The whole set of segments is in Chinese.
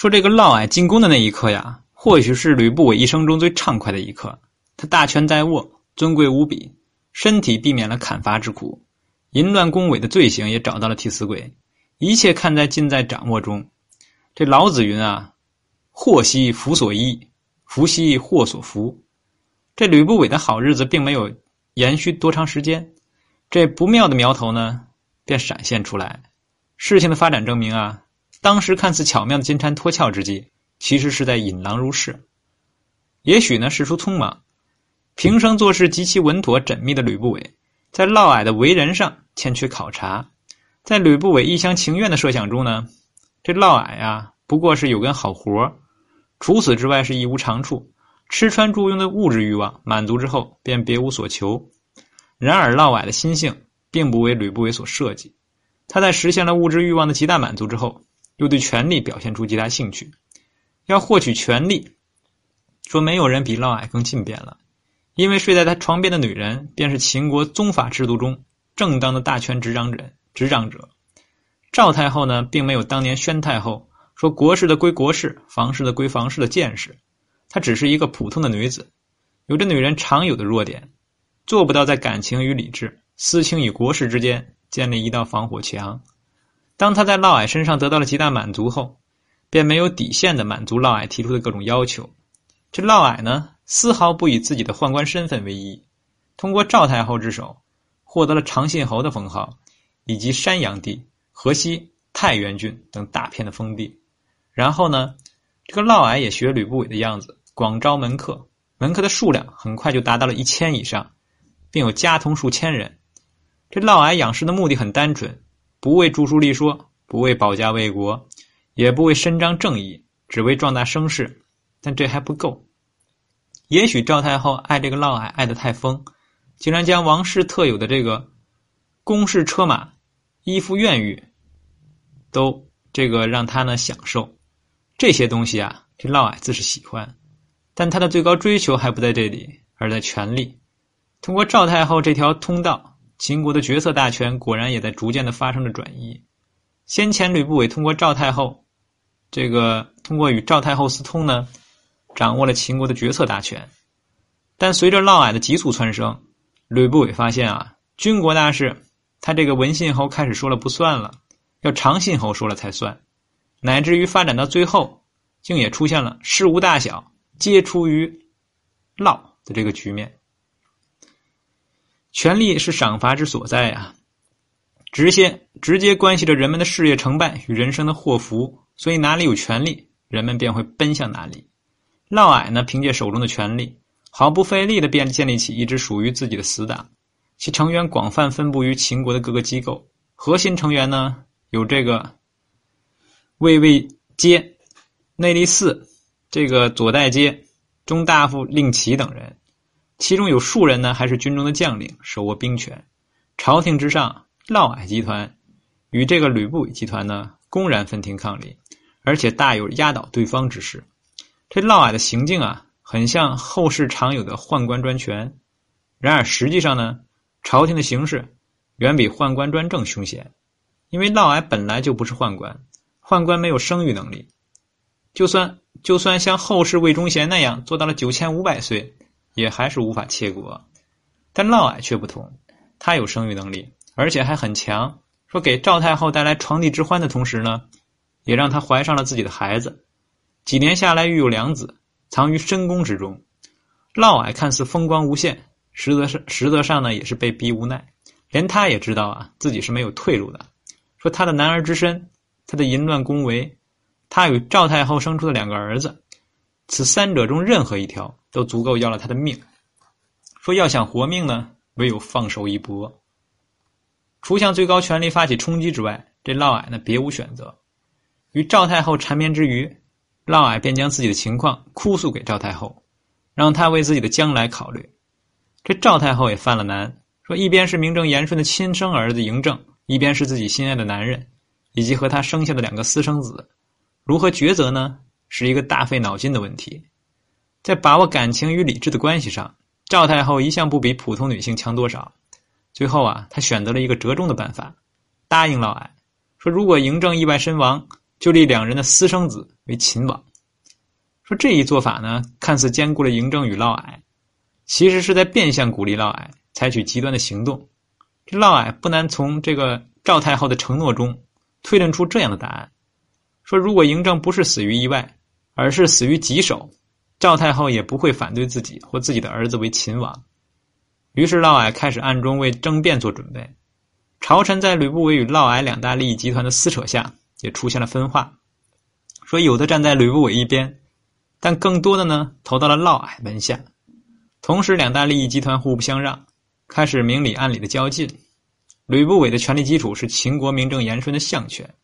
说这个嫪毐进宫的那一刻呀，或许是吕不韦一生中最畅快的一刻。他大权在握，尊贵无比，身体避免了砍伐之苦，淫乱宫闱的罪行也找到了替死鬼，一切看在尽在掌握中。这老子云啊：“祸兮福所依，福兮祸所伏。”这吕不韦的好日子并没有延续多长时间，这不妙的苗头呢，便闪现出来。事情的发展证明啊。当时看似巧妙的金蝉脱壳之计，其实是在引狼入室。也许呢，事出匆忙，平生做事极其稳妥缜密的吕不韦，在嫪毐的为人上欠缺考察。在吕不韦一厢情愿的设想中呢，这嫪毐啊，不过是有根好活除此之外是一无长处。吃穿住用的物质欲望满足之后，便别无所求。然而嫪毐的心性并不为吕不韦所设计，他在实现了物质欲望的极大满足之后。又对权力表现出极大兴趣，要获取权力，说没有人比嫪毐更近便了，因为睡在他床边的女人便是秦国宗法制度中正当的大权执掌者。执掌者赵太后呢，并没有当年宣太后说国事的归国事，房事的归房事的见识，她只是一个普通的女子，有着女人常有的弱点，做不到在感情与理智、私情与国事之间建立一道防火墙。当他在嫪毐身上得到了极大满足后，便没有底线的满足嫪毐提出的各种要求。这嫪毐呢，丝毫不以自己的宦官身份为意，通过赵太后之手，获得了长信侯的封号，以及山阳地、河西、太原郡等大片的封地。然后呢，这个嫪毐也学吕不韦的样子，广招门客，门客的数量很快就达到了一千以上，并有家童数千人。这嫪毐养士的目的很单纯。不为著书立说，不为保家卫国，也不为伸张正义，只为壮大声势。但这还不够。也许赵太后爱这个嫪毐爱得太疯，竟然将王室特有的这个宫室车马、衣服苑宇，都这个让他呢享受这些东西啊。这嫪毐自是喜欢，但他的最高追求还不在这里，而在权力。通过赵太后这条通道。秦国的决策大权果然也在逐渐的发生着转移。先前吕不韦通过赵太后，这个通过与赵太后私通呢，掌握了秦国的决策大权。但随着嫪毐的急速蹿升，吕不韦发现啊，军国大事他这个文信侯开始说了不算了，要长信侯说了才算，乃至于发展到最后，竟也出现了事无大小皆出于嫪的这个局面。权力是赏罚之所在啊，直接直接关系着人们的事业成败与人生的祸福，所以哪里有权力，人们便会奔向哪里。嫪毐呢，凭借手中的权力，毫不费力的便建立起一支属于自己的死党，其成员广泛分布于秦国的各个机构，核心成员呢有这个魏魏阶、内立嗣、这个左代阶、中大夫令旗等人。其中有数人呢，还是军中的将领，手握兵权。朝廷之上，嫪毐集团与这个吕不韦集团呢，公然分庭抗礼，而且大有压倒对方之势。这嫪毐的行径啊，很像后世常有的宦官专权。然而实际上呢，朝廷的形势远比宦官专政凶险，因为嫪毐本来就不是宦官，宦官没有生育能力，就算就算像后世魏忠贤那样做到了九千五百岁。也还是无法切割，但嫪毐却不同，他有生育能力，而且还很强。说给赵太后带来床笫之欢的同时呢，也让她怀上了自己的孩子。几年下来，育有两子，藏于深宫之中。嫪毐看似风光无限，实则是实则上呢，也是被逼无奈。连他也知道啊，自己是没有退路的。说他的男儿之身，他的淫乱宫闱，他与赵太后生出的两个儿子。此三者中任何一条都足够要了他的命。说要想活命呢，唯有放手一搏。除向最高权力发起冲击之外，这嫪毐呢别无选择。与赵太后缠绵之余，嫪毐便将自己的情况哭诉给赵太后，让她为自己的将来考虑。这赵太后也犯了难，说一边是名正言顺的亲生儿子嬴政，一边是自己心爱的男人，以及和他生下的两个私生子，如何抉择呢？是一个大费脑筋的问题，在把握感情与理智的关系上，赵太后一向不比普通女性强多少。最后啊，她选择了一个折中的办法，答应嫪毐说：“如果嬴政意外身亡，就立两人的私生子为秦王。说这一做法呢，看似兼顾了嬴政与嫪毐，其实是在变相鼓励嫪毐采取极端的行动。这嫪毐不难从这个赵太后的承诺中推论出这样的答案：说如果嬴政不是死于意外，而是死于棘手，赵太后也不会反对自己或自己的儿子为秦王。于是嫪毐开始暗中为政变做准备。朝臣在吕不韦与嫪毐两大利益集团的撕扯下，也出现了分化，说有的站在吕不韦一边。但更多的呢，投到了嫪毐门下。同时，两大利益集团互不相让，开始明里暗里的较劲。吕不韦的权力基础是秦国名正言顺的相权，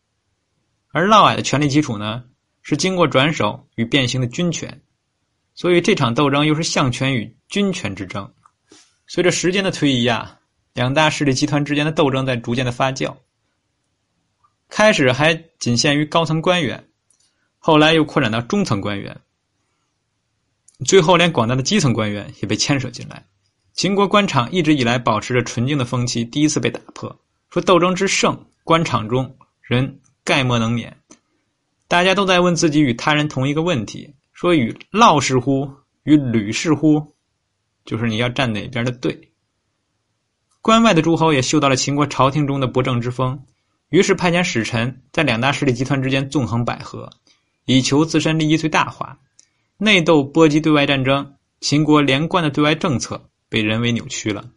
而嫪毐的权力基础呢，是经过转手与变形的军权。所以，这场斗争又是相权与军权之争。随着时间的推移啊，两大势力集团之间的斗争在逐渐的发酵。开始还仅限于高层官员，后来又扩展到中层官员。最后，连广大的基层官员也被牵扯进来。秦国官场一直以来保持着纯净的风气，第一次被打破。说斗争之盛，官场中人概莫能免。大家都在问自己与他人同一个问题：说与嫪氏乎？与吕氏乎？就是你要站哪边的队？关外的诸侯也嗅到了秦国朝廷中的不正之风，于是派遣使臣在两大势力集团之间纵横捭阖，以求自身利益最大化。内斗波及对外战争，秦国连贯的对外政策被人为扭曲了，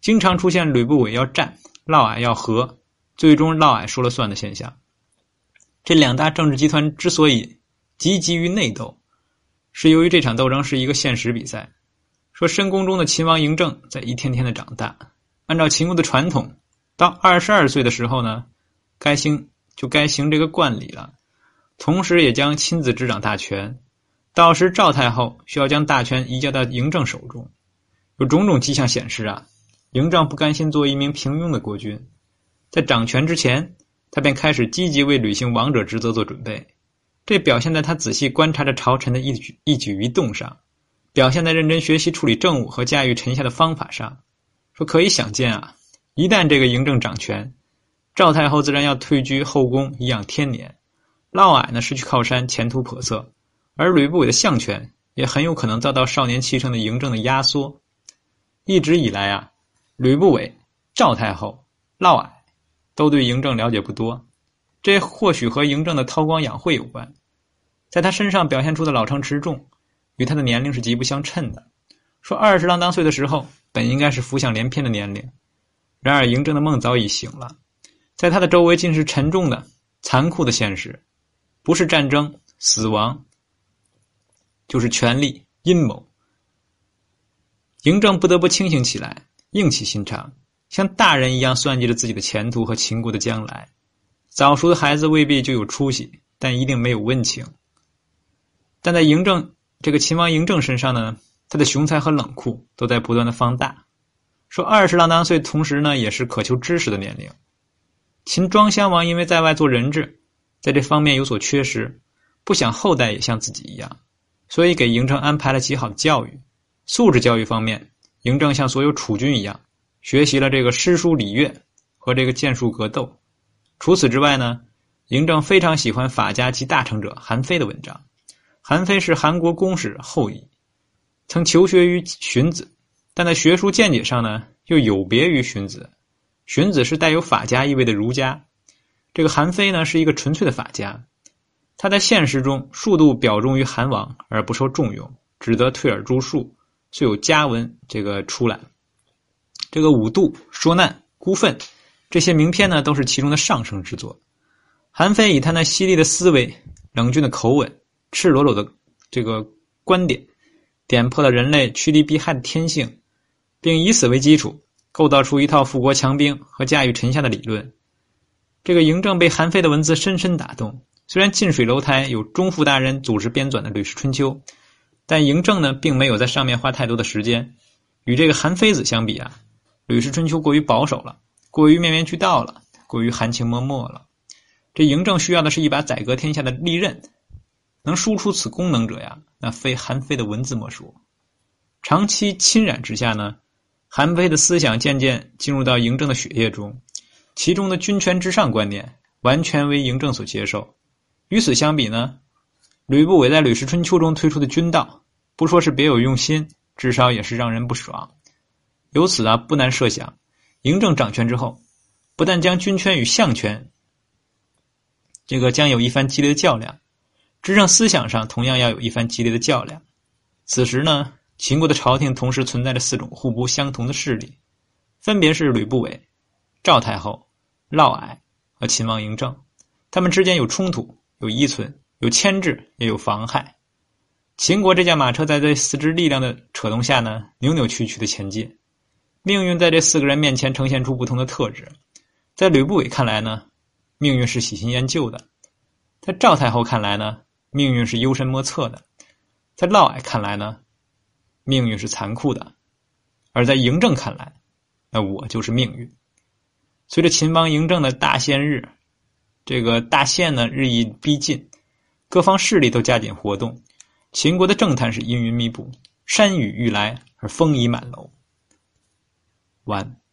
经常出现吕不韦要战，嫪毐要和，最终嫪毐说了算的现象。这两大政治集团之所以积极于内斗，是由于这场斗争是一个现实比赛。说深宫中的秦王嬴政在一天天的长大，按照秦国的传统，到二十二岁的时候呢，该行就该行这个冠礼了，同时也将亲自执掌大权。到时赵太后需要将大权移交到嬴政手中，有种种迹象显示啊，嬴政不甘心做一名平庸的国君，在掌权之前，他便开始积极为履行王者职责做准备。这表现在他仔细观察着朝臣的一举一举一动上，表现在认真学习处理政务和驾驭臣下的方法上。说可以想见啊，一旦这个嬴政掌权，赵太后自然要退居后宫颐养天年，嫪毐呢失去靠山，前途叵测。而吕不韦的相权也很有可能遭到少年气盛的嬴政的压缩。一直以来啊，吕不韦、赵太后、嫪毐都对嬴政了解不多，这或许和嬴政的韬光养晦有关。在他身上表现出的老成持重，与他的年龄是极不相称的。说二十郎当岁的时候，本应该是浮想联翩的年龄，然而嬴政的梦早已醒了，在他的周围尽是沉重的、残酷的现实，不是战争、死亡。就是权力阴谋，嬴政不得不清醒起来，硬起心肠，像大人一样算计着自己的前途和秦国的将来。早熟的孩子未必就有出息，但一定没有温情。但在嬴政这个秦王嬴政身上呢，他的雄才和冷酷都在不断的放大。说二十郎当岁，同时呢也是渴求知识的年龄。秦庄襄王因为在外做人质，在这方面有所缺失，不想后代也像自己一样。所以，给嬴政安排了极好的教育。素质教育方面，嬴政像所有储君一样，学习了这个诗书礼乐和这个剑术格斗。除此之外呢，嬴政非常喜欢法家及大成者韩非的文章。韩非是韩国公使后裔，曾求学于荀子，但在学术见解上呢，又有别于荀子。荀子是带有法家意味的儒家，这个韩非呢，是一个纯粹的法家。他在现实中数度表忠于韩王而不受重用，只得退而著述，遂有家文这个出来。这个五度说难孤愤这些名篇呢，都是其中的上乘之作。韩非以他那犀利的思维、冷峻的口吻、赤裸裸的这个观点，点破了人类趋利避害的天性，并以此为基础，构造出一套富国强兵和驾驭臣下的理论。这个嬴政被韩非的文字深深打动。虽然近水楼台有钟父大人组织编纂的《吕氏春秋》，但嬴政呢并没有在上面花太多的时间。与这个韩非子相比啊，《吕氏春秋》过于保守了，过于面面俱到了，过于含情脉脉了。这嬴政需要的是一把宰割天下的利刃，能输出此功能者呀，那非韩非的文字莫属。长期侵染之下呢，韩非的思想渐渐进入到嬴政的血液中，其中的君权至上观念完全为嬴政所接受。与此相比呢，吕不韦在《吕氏春秋》中推出的军道，不说是别有用心，至少也是让人不爽。由此啊，不难设想，嬴政掌权之后，不但将军权与相权，这个将有一番激烈的较量，执政思想上同样要有一番激烈的较量。此时呢，秦国的朝廷同时存在着四种互不相同的势力，分别是吕不韦、赵太后、嫪毐和秦王嬴政。他们之间有冲突，有依存，有牵制，也有妨害。秦国这架马车在这四支力量的扯动下呢，扭扭曲曲的前进。命运在这四个人面前呈现出不同的特质。在吕不韦看来呢，命运是喜新厌旧的；在赵太后看来呢，命运是幽深莫测的；在嫪毐看来呢，命运是残酷的；而在嬴政看来，那我就是命运。随着秦王嬴政的大限日，这个大限呢日益逼近，各方势力都加紧活动，秦国的政坛是阴云密布，山雨欲来而风已满楼。完。